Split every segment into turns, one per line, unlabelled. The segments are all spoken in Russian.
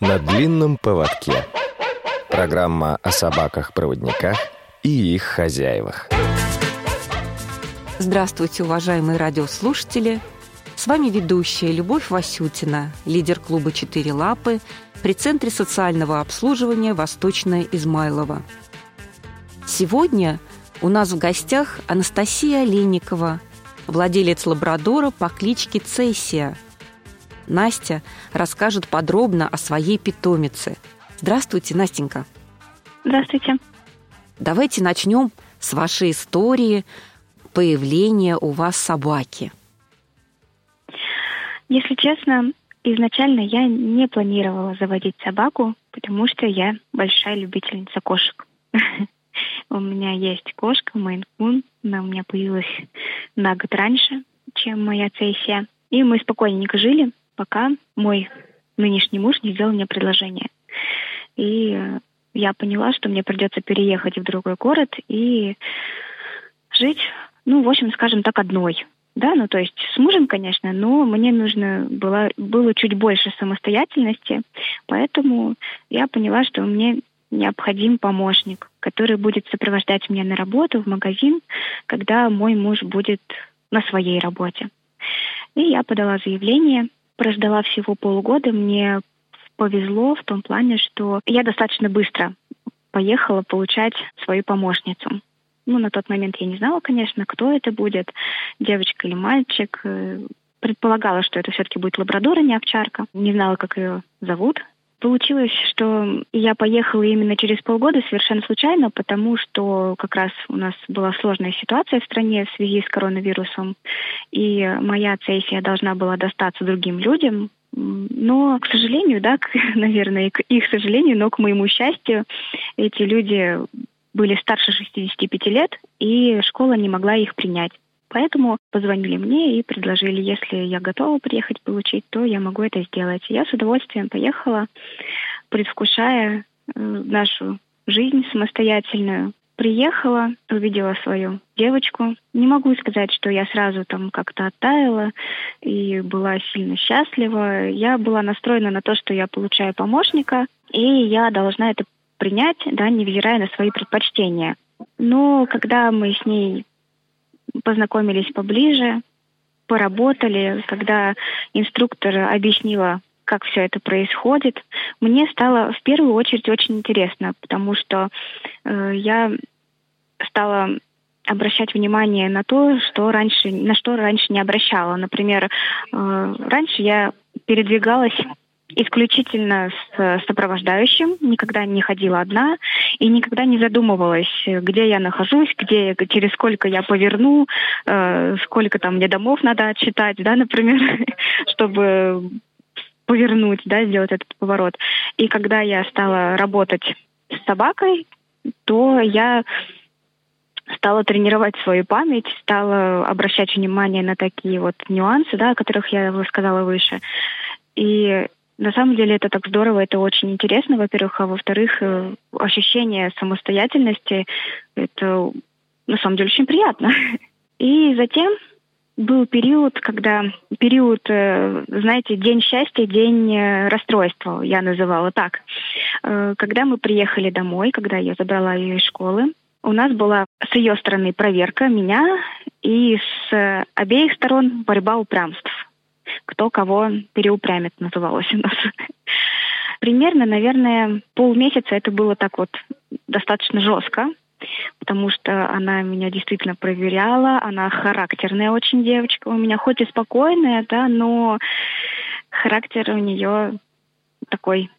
На длинном поводке. Программа о собаках-проводниках и их хозяевах.
Здравствуйте, уважаемые радиослушатели! С вами ведущая Любовь Васютина, лидер клуба «Четыре лапы» при Центре социального обслуживания «Восточная Измайлова». Сегодня у нас в гостях Анастасия Олейникова, владелец лабрадора по кличке Цессия. Настя расскажет подробно о своей питомице. Здравствуйте, Настенька.
Здравствуйте.
Давайте начнем с вашей истории появления у вас собаки.
Если честно, изначально я не планировала заводить собаку, потому что я большая любительница кошек. У меня есть кошка, Мейн-кун. Она у меня появилась на год раньше, чем моя цессия. И мы спокойненько жили, пока мой нынешний муж не сделал мне предложение. И я поняла, что мне придется переехать в другой город и жить, ну, в общем, скажем так, одной. Да, ну то есть с мужем, конечно, но мне нужно было, было чуть больше самостоятельности, поэтому я поняла, что мне необходим помощник, который будет сопровождать меня на работу, в магазин, когда мой муж будет на своей работе. И я подала заявление, прождала всего полгода. Мне повезло в том плане, что я достаточно быстро поехала получать свою помощницу. Ну, на тот момент я не знала, конечно, кто это будет, девочка или мальчик. Предполагала, что это все-таки будет лабрадор, а не овчарка. Не знала, как ее зовут. Получилось, что я поехала именно через полгода совершенно случайно, потому что как раз у нас была сложная ситуация в стране в связи с коронавирусом, и моя цессия должна была достаться другим людям, но, к сожалению, да, к, наверное, к их сожалению, но к моему счастью, эти люди были старше 65 лет, и школа не могла их принять. Поэтому позвонили мне и предложили, если я готова приехать получить, то я могу это сделать. Я с удовольствием поехала, предвкушая э, нашу жизнь самостоятельную. Приехала, увидела свою девочку. Не могу сказать, что я сразу там как-то оттаяла и была сильно счастлива. Я была настроена на то, что я получаю помощника, и я должна это принять, да, невзирая на свои предпочтения. Но когда мы с ней познакомились поближе, поработали, когда инструктор объяснила, как все это происходит, мне стало в первую очередь очень интересно, потому что э, я стала обращать внимание на то, что раньше, на что раньше не обращала. Например, э, раньше я передвигалась исключительно с сопровождающим, никогда не ходила одна и никогда не задумывалась, где я нахожусь, где, через сколько я поверну, э, сколько там мне домов надо отчитать, да, например, чтобы повернуть, да, сделать этот поворот. И когда я стала работать с собакой, то я стала тренировать свою память, стала обращать внимание на такие вот нюансы, да, о которых я сказала выше. И на самом деле это так здорово, это очень интересно, во-первых, а во-вторых, э, ощущение самостоятельности, это на самом деле очень приятно. И затем был период, когда период, э, знаете, день счастья, день э, расстройства, я называла так. Когда мы приехали домой, когда я забрала ее из школы, у нас была с ее стороны проверка меня, и с обеих сторон борьба упрямств кто кого переупрямит, называлось у нас. Примерно, наверное, полмесяца это было так вот достаточно жестко, потому что она меня действительно проверяла, она характерная очень девочка у меня, хоть и спокойная, да, но характер у нее такой,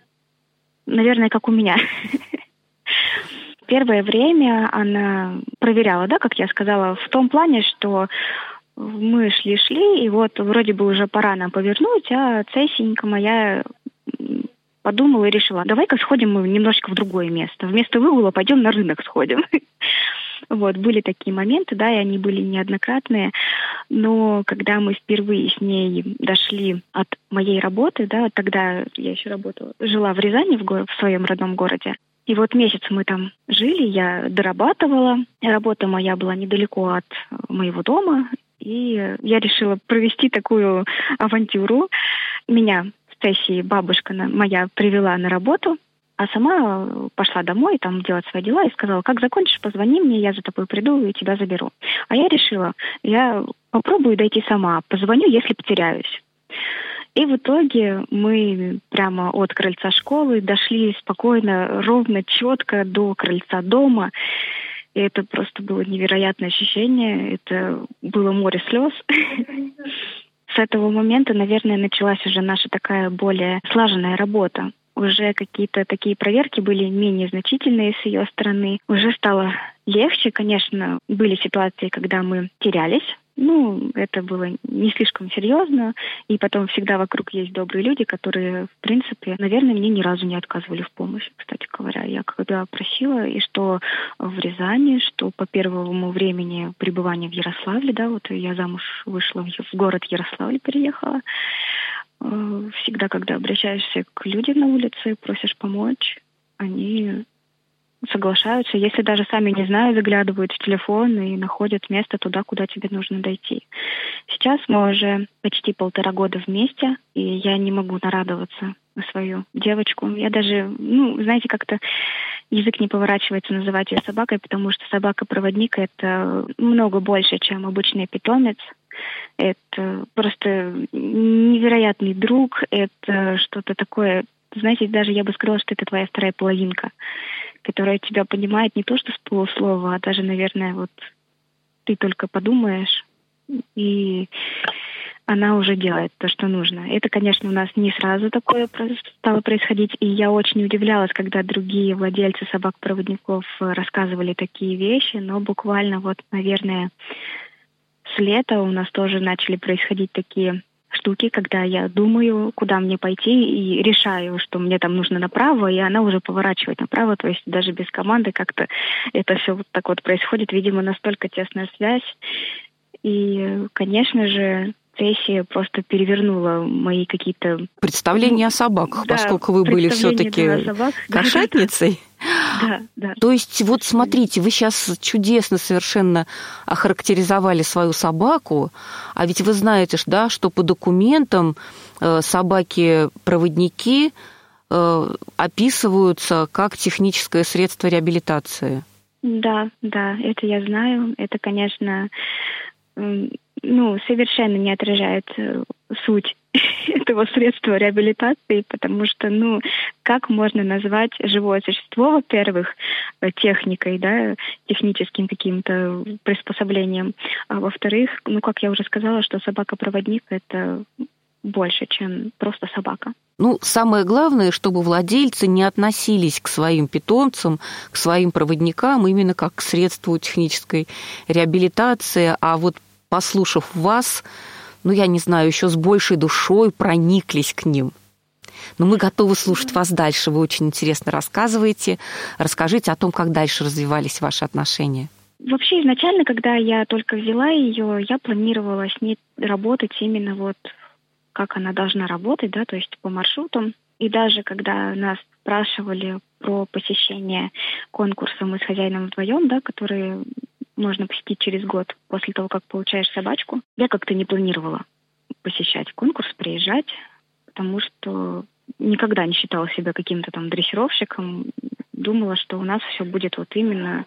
наверное, как у меня. Первое время она проверяла, да, как я сказала, в том плане, что мы шли-шли, и вот вроде бы уже пора нам повернуть, а цессенька моя подумала и решила, давай-ка сходим мы немножечко в другое место. Вместо выгула пойдем на рынок сходим. Вот, были такие моменты, да, и они были неоднократные. Но когда мы впервые с ней дошли от моей работы, да, тогда я еще работала, жила в Рязани, в, го- в своем родном городе, и вот месяц мы там жили, я дорабатывала. Работа моя была недалеко от моего дома. И я решила провести такую авантюру. Меня сессии бабушка моя привела на работу, а сама пошла домой, там делать свои дела, и сказала, как закончишь, позвони мне, я за тобой приду и тебя заберу. А я решила, я попробую дойти сама, позвоню, если потеряюсь. И в итоге мы прямо от крыльца школы дошли спокойно, ровно, четко до крыльца дома. И это просто было невероятное ощущение. Это было море слез. С этого момента, наверное, началась уже наша такая более слаженная работа. Уже какие-то такие проверки были менее значительные с ее стороны. Уже стало легче, конечно, были ситуации, когда мы терялись, ну, это было не слишком серьезно, и потом всегда вокруг есть добрые люди, которые, в принципе, наверное, мне ни разу не отказывали в помощи, кстати говоря. Я когда просила, и что в Рязани, что по первому времени пребывания в Ярославле, да, вот я замуж вышла в город Ярославль, переехала, всегда, когда обращаешься к людям на улице, просишь помочь, они соглашаются, если даже сами не знают, заглядывают в телефон и находят место туда, куда тебе нужно дойти. Сейчас мы уже почти полтора года вместе, и я не могу нарадоваться на свою девочку. Я даже, ну, знаете, как-то язык не поворачивается называть ее собакой, потому что собака-проводник — это много больше, чем обычный питомец. Это просто невероятный друг, это что-то такое, знаете, даже я бы сказала, что это твоя вторая половинка которая тебя понимает не то что с полуслова, а даже, наверное, вот ты только подумаешь, и она уже делает то, что нужно. Это, конечно, у нас не сразу такое стало происходить, и я очень удивлялась, когда другие владельцы собак-проводников рассказывали такие вещи, но буквально вот, наверное, с лета у нас тоже начали происходить такие штуки, когда я думаю, куда мне пойти, и решаю, что мне там нужно направо, и она уже поворачивает направо, то есть даже без команды как-то это все вот так вот происходит. Видимо, настолько тесная связь. И, конечно же, сессия просто перевернула мои какие-то...
Представления о собаках, да, поскольку вы были все-таки кошатницей.
Да, да.
То есть, вот смотрите, вы сейчас чудесно совершенно охарактеризовали свою собаку, а ведь вы знаете, да, что по документам э, собаки-проводники э, описываются как техническое средство реабилитации.
Да, да, это я знаю. Это, конечно, ну, совершенно не отражает э, суть этого средства реабилитации, потому что, ну, как можно назвать живое существо, во-первых, э, техникой, да, техническим каким-то приспособлением, а во-вторых, ну, как я уже сказала, что собака-проводник — это больше, чем просто собака.
Ну, самое главное, чтобы владельцы не относились к своим питомцам, к своим проводникам именно как к средству технической реабилитации, а вот послушав вас, ну, я не знаю, еще с большей душой прониклись к ним. Но мы готовы слушать вас дальше. Вы очень интересно рассказываете. Расскажите о том, как дальше развивались ваши отношения.
Вообще изначально, когда я только взяла ее, я планировала с ней работать именно вот как она должна работать, да, то есть по маршрутам. И даже когда нас спрашивали про посещение конкурса «Мы с хозяином вдвоем», да, который можно посетить через год после того, как получаешь собачку. Я как-то не планировала посещать конкурс, приезжать, потому что никогда не считала себя каким-то там дрессировщиком. Думала, что у нас все будет вот именно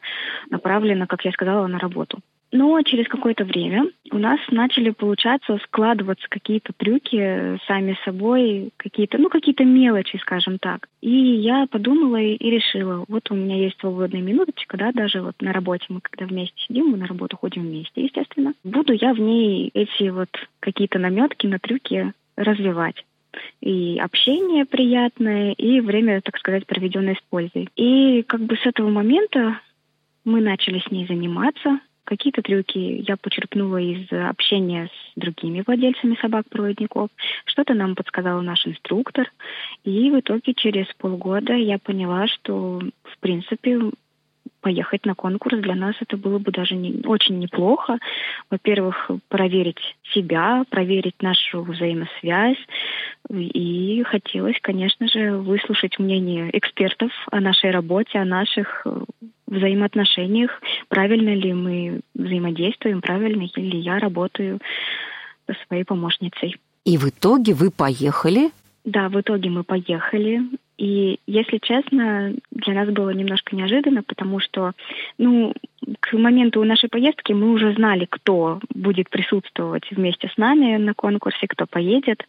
направлено, как я сказала, на работу. Но через какое-то время у нас начали получаться складываться какие-то трюки сами собой, какие-то, ну, какие-то мелочи, скажем так. И я подумала и, и решила, вот у меня есть свободная минуточка, да, даже вот на работе мы когда вместе сидим, мы на работу ходим вместе, естественно. Буду я в ней эти вот какие-то наметки на трюки развивать и общение приятное, и время, так сказать, проведенное с пользой. И как бы с этого момента мы начали с ней заниматься, Какие-то трюки я почерпнула из общения с другими владельцами собак-проводников. Что-то нам подсказал наш инструктор. И в итоге через полгода я поняла, что, в принципе, поехать на конкурс для нас это было бы даже не, очень неплохо. Во-первых, проверить себя, проверить нашу взаимосвязь. И хотелось, конечно же, выслушать мнение экспертов о нашей работе, о наших взаимоотношениях, правильно ли мы взаимодействуем, правильно ли я работаю со своей помощницей.
И в итоге вы поехали
Да, в итоге мы поехали. И, если честно, для нас было немножко неожиданно, потому что, ну, к моменту нашей поездки мы уже знали, кто будет присутствовать вместе с нами на конкурсе, кто поедет.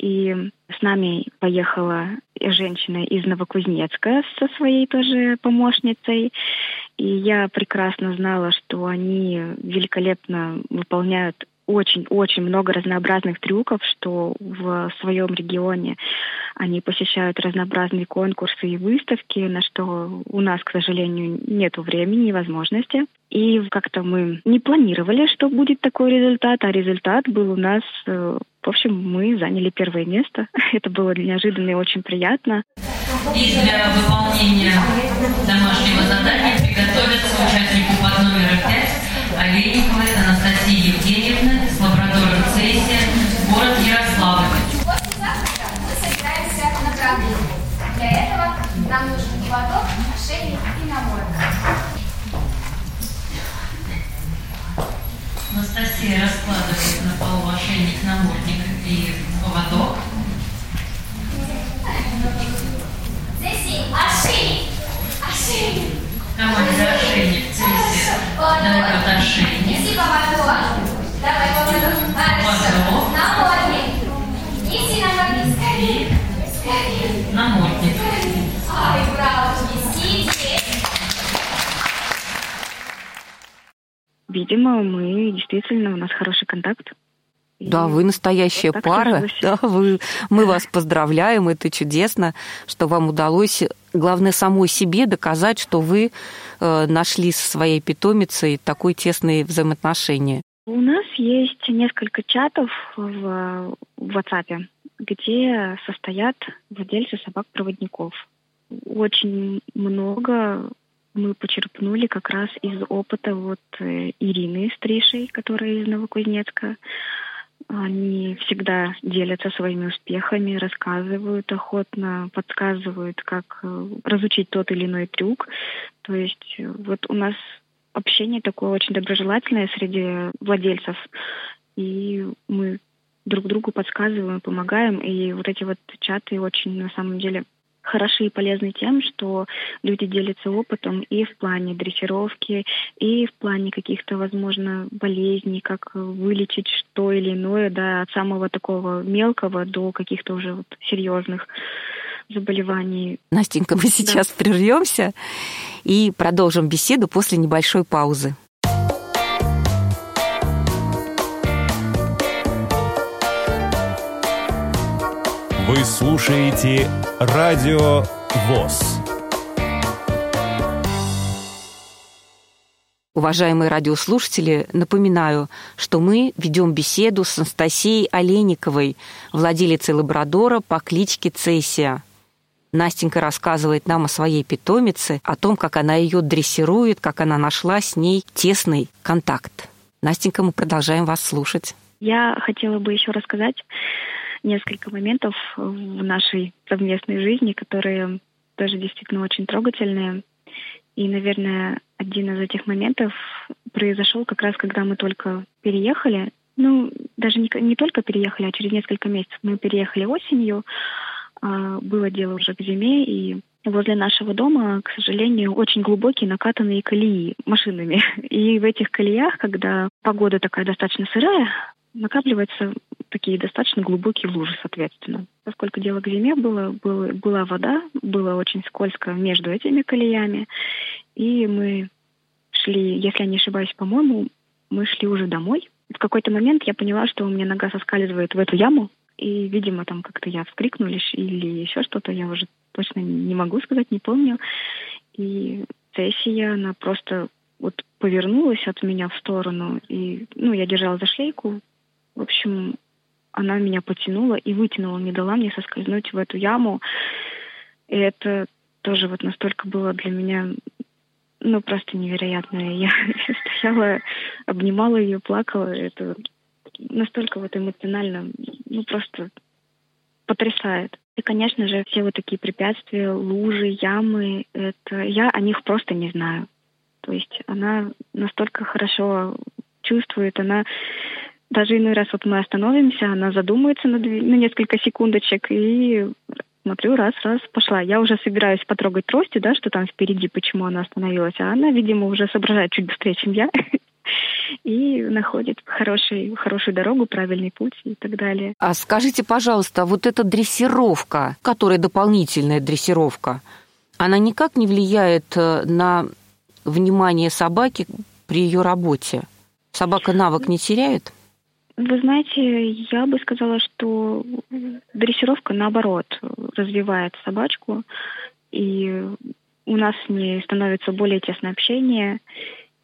И с нами поехала женщина из Новокузнецка со своей тоже помощницей. И я прекрасно знала, что они великолепно выполняют очень-очень много разнообразных трюков, что в своем регионе они посещают разнообразные конкурсы и выставки, на что у нас, к сожалению, нет времени и возможности. И как-то мы не планировали, что будет такой результат, а результат был у нас э, в общем, мы заняли первое место. Это было неожиданно и очень приятно.
И для выполнения домашнего задания приготовиться участнику под номером 5 Олейниковой Анастасии Анастасия раскладывает на полу ошейник, намордник и поводок.
Цессия, ошейник! Ошейник!
Команда ошейник, цессия дает ошейник.
Неси поводок. Давай поводок.
Поводок.
Намордник. Неси намордник.
Видимо, мы действительно, у нас хороший контакт.
Да, вы настоящая
вот
пара.
сложилось.
Да, вы, мы вас поздравляем. Это чудесно, что вам удалось, главное, самой себе доказать, что вы э, нашли со своей питомицей такое тесные взаимоотношения.
У нас есть несколько чатов в, в WhatsApp, где состоят владельцы собак-проводников. Очень много мы почерпнули как раз из опыта вот э, Ирины Стришей, которая из Новокузнецка. Они всегда делятся своими успехами, рассказывают охотно, подсказывают, как э, разучить тот или иной трюк. То есть э, вот у нас общение такое очень доброжелательное среди владельцев. И мы друг другу подсказываем, помогаем. И вот эти вот чаты очень на самом деле хороши и полезны тем, что люди делятся опытом и в плане дрессировки, и в плане каких-то, возможно, болезней, как вылечить что или иное, да, от самого такого мелкого до каких-то уже вот серьезных заболеваний.
Настенька, мы сейчас прервемся и продолжим беседу после небольшой паузы.
Вы слушаете Радио ВОЗ.
Уважаемые радиослушатели, напоминаю, что мы ведем беседу с Анастасией Олейниковой, владелицей лабрадора по кличке Цессия. Настенька рассказывает нам о своей питомице, о том, как она ее дрессирует, как она нашла с ней тесный контакт. Настенька, мы продолжаем вас слушать.
Я хотела бы еще рассказать несколько моментов в нашей совместной жизни, которые тоже действительно очень трогательные. И, наверное, один из этих моментов произошел как раз, когда мы только переехали. Ну, даже не, не только переехали, а через несколько месяцев. Мы переехали осенью, а, было дело уже к зиме, и возле нашего дома, к сожалению, очень глубокие накатанные колеи машинами. И в этих колеях, когда погода такая достаточно сырая, накапливаются такие достаточно глубокие лужи, соответственно. Поскольку дело к зиме было, было, была вода, было очень скользко между этими колеями, и мы шли, если я не ошибаюсь, по-моему, мы шли уже домой. В какой-то момент я поняла, что у меня нога соскальзывает в эту яму, и, видимо, там как-то я вскрикнула или еще что-то, я уже точно не могу сказать, не помню. И сессия, она просто вот повернулась от меня в сторону, и, ну, я держала за шлейку. В общем, она меня потянула и вытянула, не дала мне соскользнуть в эту яму. И это тоже вот настолько было для меня, ну, просто невероятно. Я стояла, обнимала ее, плакала. Это настолько вот эмоционально, ну, просто потрясает. И, конечно же, все вот такие препятствия, лужи, ямы, это я о них просто не знаю. То есть она настолько хорошо чувствует, она Даже иной раз вот мы остановимся, она задумается на, две, на несколько секундочек и смотрю, раз, раз, пошла. Я уже собираюсь потрогать трости, да, что там впереди, почему она остановилась. А она, видимо, уже соображает чуть быстрее, чем я. И находит хороший, хорошую дорогу, правильный путь и так далее.
А скажите, пожалуйста, вот эта дрессировка, которая дополнительная дрессировка, она никак не влияет э, на внимание собаки при ее работе? Собака навык не теряет?
Вы знаете, я бы сказала, что дрессировка, наоборот, развивает собачку, и у нас с ней становится более тесное общение,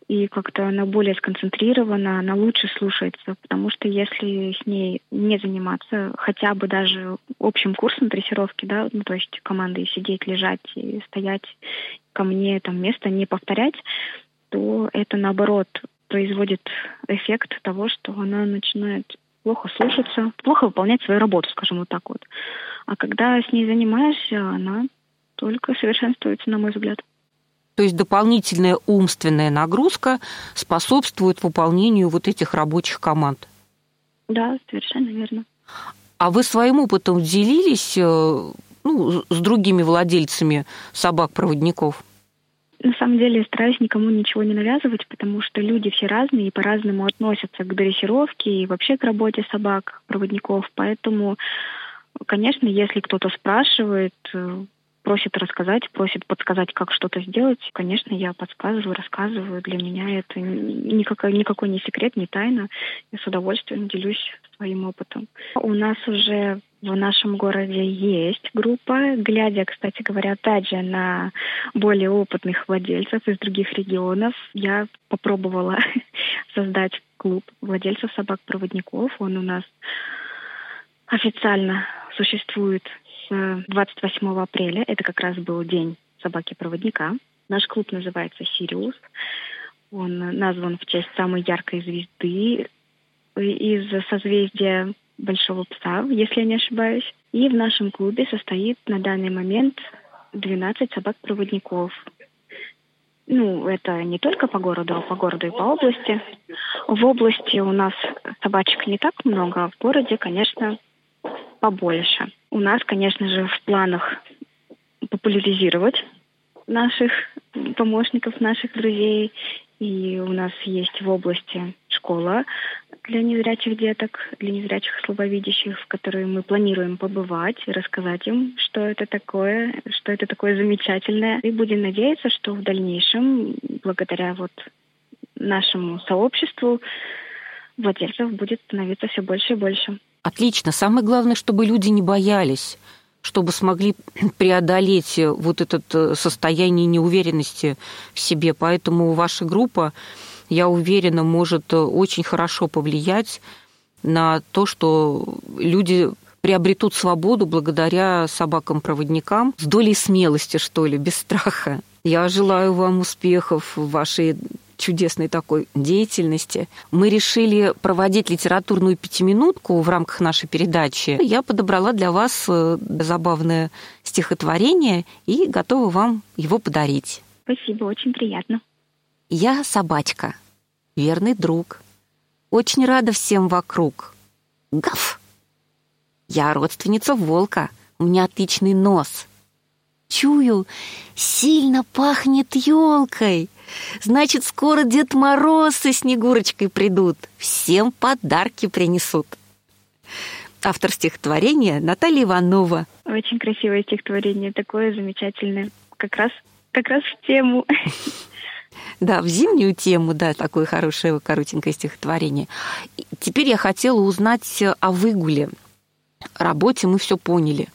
и как-то она более сконцентрирована, она лучше слушается, потому что если с ней не заниматься хотя бы даже общим курсом дрессировки, да, ну, то есть командой сидеть, лежать и стоять ко мне, там, место не повторять, то это, наоборот, производит эффект того, что она начинает плохо слушаться, плохо выполнять свою работу, скажем вот так вот. А когда с ней занимаешься, она только совершенствуется, на мой взгляд.
То есть дополнительная умственная нагрузка способствует выполнению вот этих рабочих команд.
Да, совершенно верно.
А вы своим опытом делились э, ну, с другими владельцами собак-проводников?
На самом деле стараюсь никому ничего не навязывать, потому что люди все разные и по-разному относятся к дрессировке и вообще к работе собак, проводников. Поэтому, конечно, если кто-то спрашивает, э, просит рассказать, просит подсказать, как что-то сделать, конечно, я подсказываю, рассказываю. Для меня это никакой, никакой не секрет, не тайна. Я с удовольствием делюсь своим опытом. У нас уже в нашем городе есть группа, глядя, кстати говоря, опять же, на более опытных владельцев из других регионов. Я попробовала создать клуб владельцев собак-проводников. Он у нас официально существует 28 апреля. Это как раз был день собаки-проводника. Наш клуб называется «Сириус». Он назван в честь самой яркой звезды из созвездия Большого Пса, если я не ошибаюсь. И в нашем клубе состоит на данный момент 12 собак-проводников. Ну, это не только по городу, а по городу и по области. В области у нас собачек не так много, а в городе, конечно, побольше. У нас, конечно же, в планах популяризировать наших помощников, наших друзей. И у нас есть в области школа для незрячих деток, для незрячих слабовидящих, в которой мы планируем побывать рассказать им, что это такое, что это такое замечательное. И будем надеяться, что в дальнейшем, благодаря вот нашему сообществу, владельцев будет становиться все больше и больше.
Отлично. Самое главное, чтобы люди не боялись чтобы смогли преодолеть вот это э, состояние неуверенности в себе. Поэтому ваша группа, я уверена, может э, очень хорошо повлиять на то, что люди приобретут свободу благодаря собакам-проводникам с долей смелости, что ли, без страха. Я желаю вам успехов в вашей чудесной такой деятельности. Мы решили проводить литературную пятиминутку в рамках нашей передачи. Я подобрала для вас э, забавное стихотворение и готова вам его подарить.
Спасибо, очень приятно.
Я собачка, верный друг. Очень рада всем вокруг. Гав! Я родственница волка, у меня отличный нос. Чую, сильно пахнет елкой. Значит, скоро Дед Мороз со Снегурочкой придут, всем подарки принесут. Автор стихотворения Наталья Иванова.
Очень красивое стихотворение, такое замечательное. Как раз, как раз в тему.
Да, в зимнюю тему, да, такое хорошее коротенькое стихотворение. Теперь я хотела узнать о выгуле. Работе мы все поняли.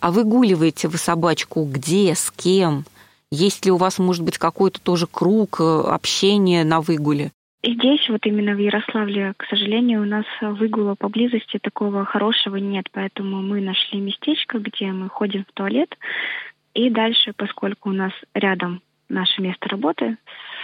А выгуливаете вы собачку где, с кем? Есть ли у вас, может быть, какой-то тоже круг э, общения на выгуле?
Здесь, вот именно в Ярославле, к сожалению, у нас выгула поблизости такого хорошего нет, поэтому мы нашли местечко, где мы ходим в туалет. И дальше, поскольку у нас рядом наше место работы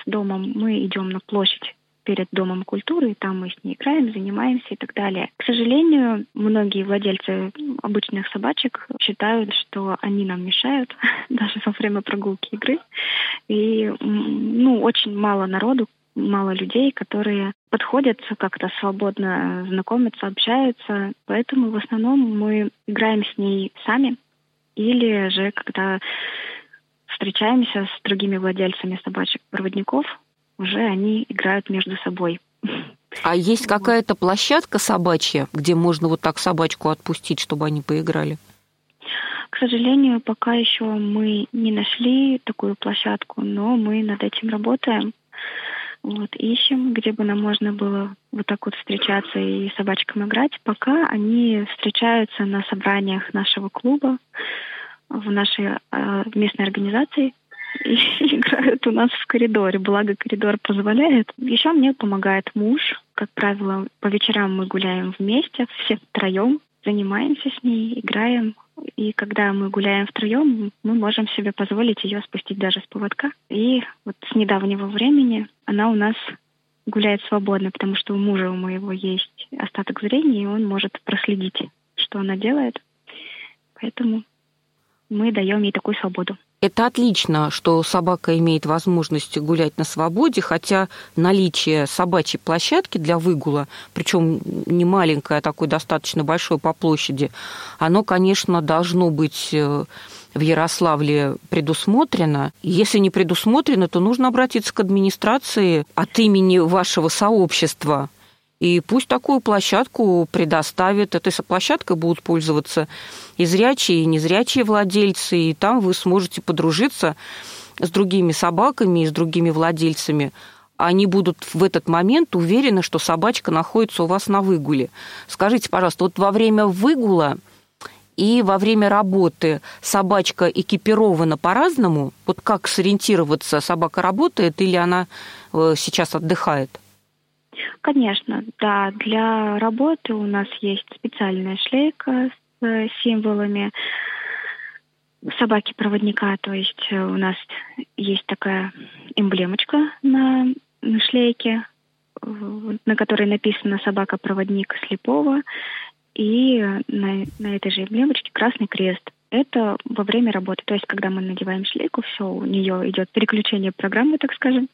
домом, мы идем на площадь перед Домом культуры, и там мы с ней играем, занимаемся и так далее. К сожалению, многие владельцы обычных собачек считают, что они нам мешают даже во время прогулки игры. И ну, очень мало народу мало людей, которые подходят как-то свободно, знакомятся, общаются. Поэтому в основном мы играем с ней сами. Или же, когда встречаемся с другими владельцами собачек-проводников, уже они играют между собой.
А есть какая-то площадка собачья, где можно вот так собачку отпустить, чтобы они поиграли?
К сожалению, пока еще мы не нашли такую площадку, но мы над этим работаем. Вот, ищем, где бы нам можно было вот так вот встречаться и собачкам играть. Пока они встречаются на собраниях нашего клуба, в нашей э, местной организации и играют у нас в коридоре. Благо, коридор позволяет. Еще мне помогает муж. Как правило, по вечерам мы гуляем вместе, все втроем, занимаемся с ней, играем. И когда мы гуляем втроем, мы можем себе позволить ее спустить даже с поводка. И вот с недавнего времени она у нас гуляет свободно, потому что у мужа у моего есть остаток зрения, и он может проследить, что она делает. Поэтому мы даем ей такую свободу.
Это отлично, что собака имеет возможность гулять на свободе, хотя наличие собачьей площадки для выгула, причем не маленькое, а такой достаточно большой по площади, оно, конечно, должно быть э, в Ярославле предусмотрено. Если не предусмотрено, то нужно обратиться к администрации от имени вашего сообщества – и пусть такую площадку предоставят. Этой площадкой будут пользоваться и зрячие, и незрячие владельцы, и там вы сможете подружиться с другими собаками и с другими владельцами. Они будут в этот момент уверены, что собачка находится у вас на выгуле. Скажите, пожалуйста, вот во время выгула и во время работы собачка экипирована по-разному? Вот как сориентироваться, собака работает или она э, сейчас отдыхает?
Конечно, да. Для работы у нас есть специальная шлейка с э, символами собаки-проводника. То есть э, у нас есть такая эмблемочка на шлейке, на которой написано «собака-проводник слепого». И на, на этой же эмблемочке красный крест – это во время работы. То есть, когда мы надеваем шлейку, все, у нее идет переключение программы, так скажем,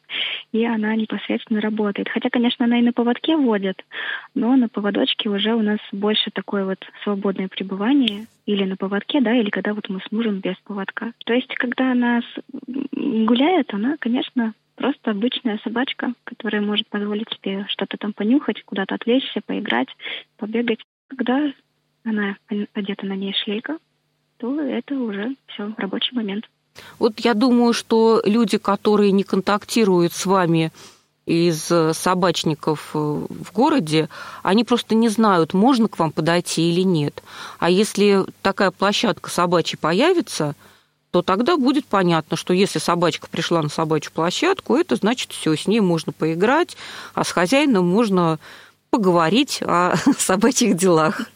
и она непосредственно работает. Хотя, конечно, она и на поводке водит, но на поводочке уже у нас больше такое вот свободное пребывание или на поводке, да, или когда вот мы с мужем без поводка. То есть, когда она гуляет, она, конечно, просто обычная собачка, которая может позволить себе что-то там понюхать, куда-то отвлечься, поиграть, побегать. Когда она одета на ней шлейка, то это уже все рабочий момент.
Вот я думаю, что люди, которые не контактируют с вами из собачников э, в городе, они просто не знают, можно к вам подойти или нет. А если такая площадка собачья появится, то тогда будет понятно, что если собачка пришла на собачью площадку, это значит все, с ней можно поиграть, а с хозяином можно поговорить о собачьих делах.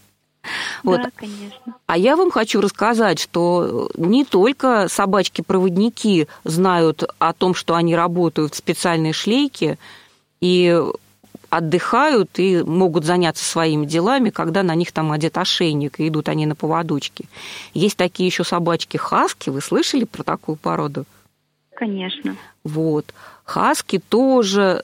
Вот. Да, конечно.
А я вам хочу рассказать, что не только собачки-проводники знают о том, что они работают в специальной шлейке и отдыхают и могут заняться своими делами, когда на них там одет ошейник, и идут они на поводочке. Есть такие еще собачки хаски. Вы слышали про такую породу?
Конечно.
Вот. Хаски тоже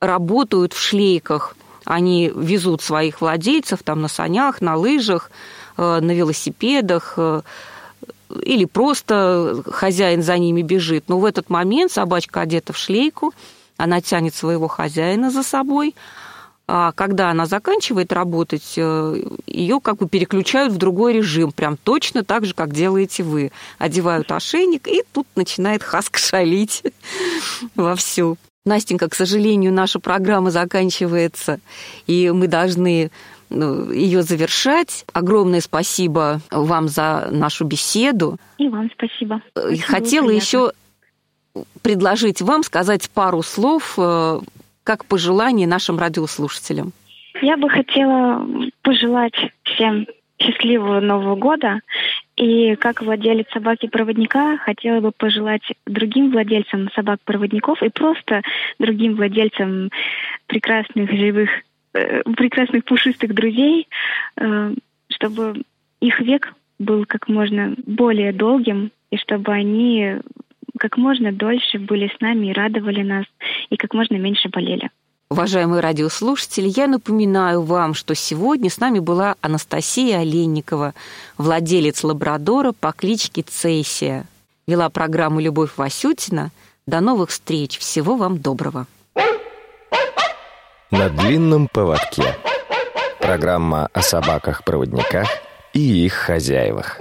работают в шлейках они везут своих владельцев там на санях, на лыжах, э, на велосипедах, э, или просто хозяин за ними бежит. Но в этот момент собачка одета в шлейку, она тянет своего хозяина за собой, а когда она заканчивает работать, э, ее как бы переключают в другой режим, прям точно так же, как делаете вы. Одевают ошейник, и тут начинает хаска шалить вовсю. Настенька, к сожалению, наша программа заканчивается, и мы должны ну, ее завершать. Огромное спасибо вам за нашу беседу.
И вам спасибо.
Э, Очень Хотела еще предложить вам сказать пару слов э, как пожелание нашим радиослушателям.
Я бы хотела пожелать всем счастливого Нового года и как владелец собаки-проводника хотела бы пожелать другим владельцам собак-проводников и просто другим владельцам прекрасных живых, э, прекрасных пушистых друзей, э, чтобы их век был как можно более долгим, и чтобы они как можно дольше были с нами и радовали нас. и как можно меньше болели.
Уважаемые радиослушатели, я напоминаю вам, что сегодня с нами была Анастасия Оленникова, владелец лабрадора по кличке Цейсия. Вела программу «Любовь Васютина». До новых встреч. Всего вам доброго.
На длинном поводке. Программа о собаках-проводниках и их хозяевах.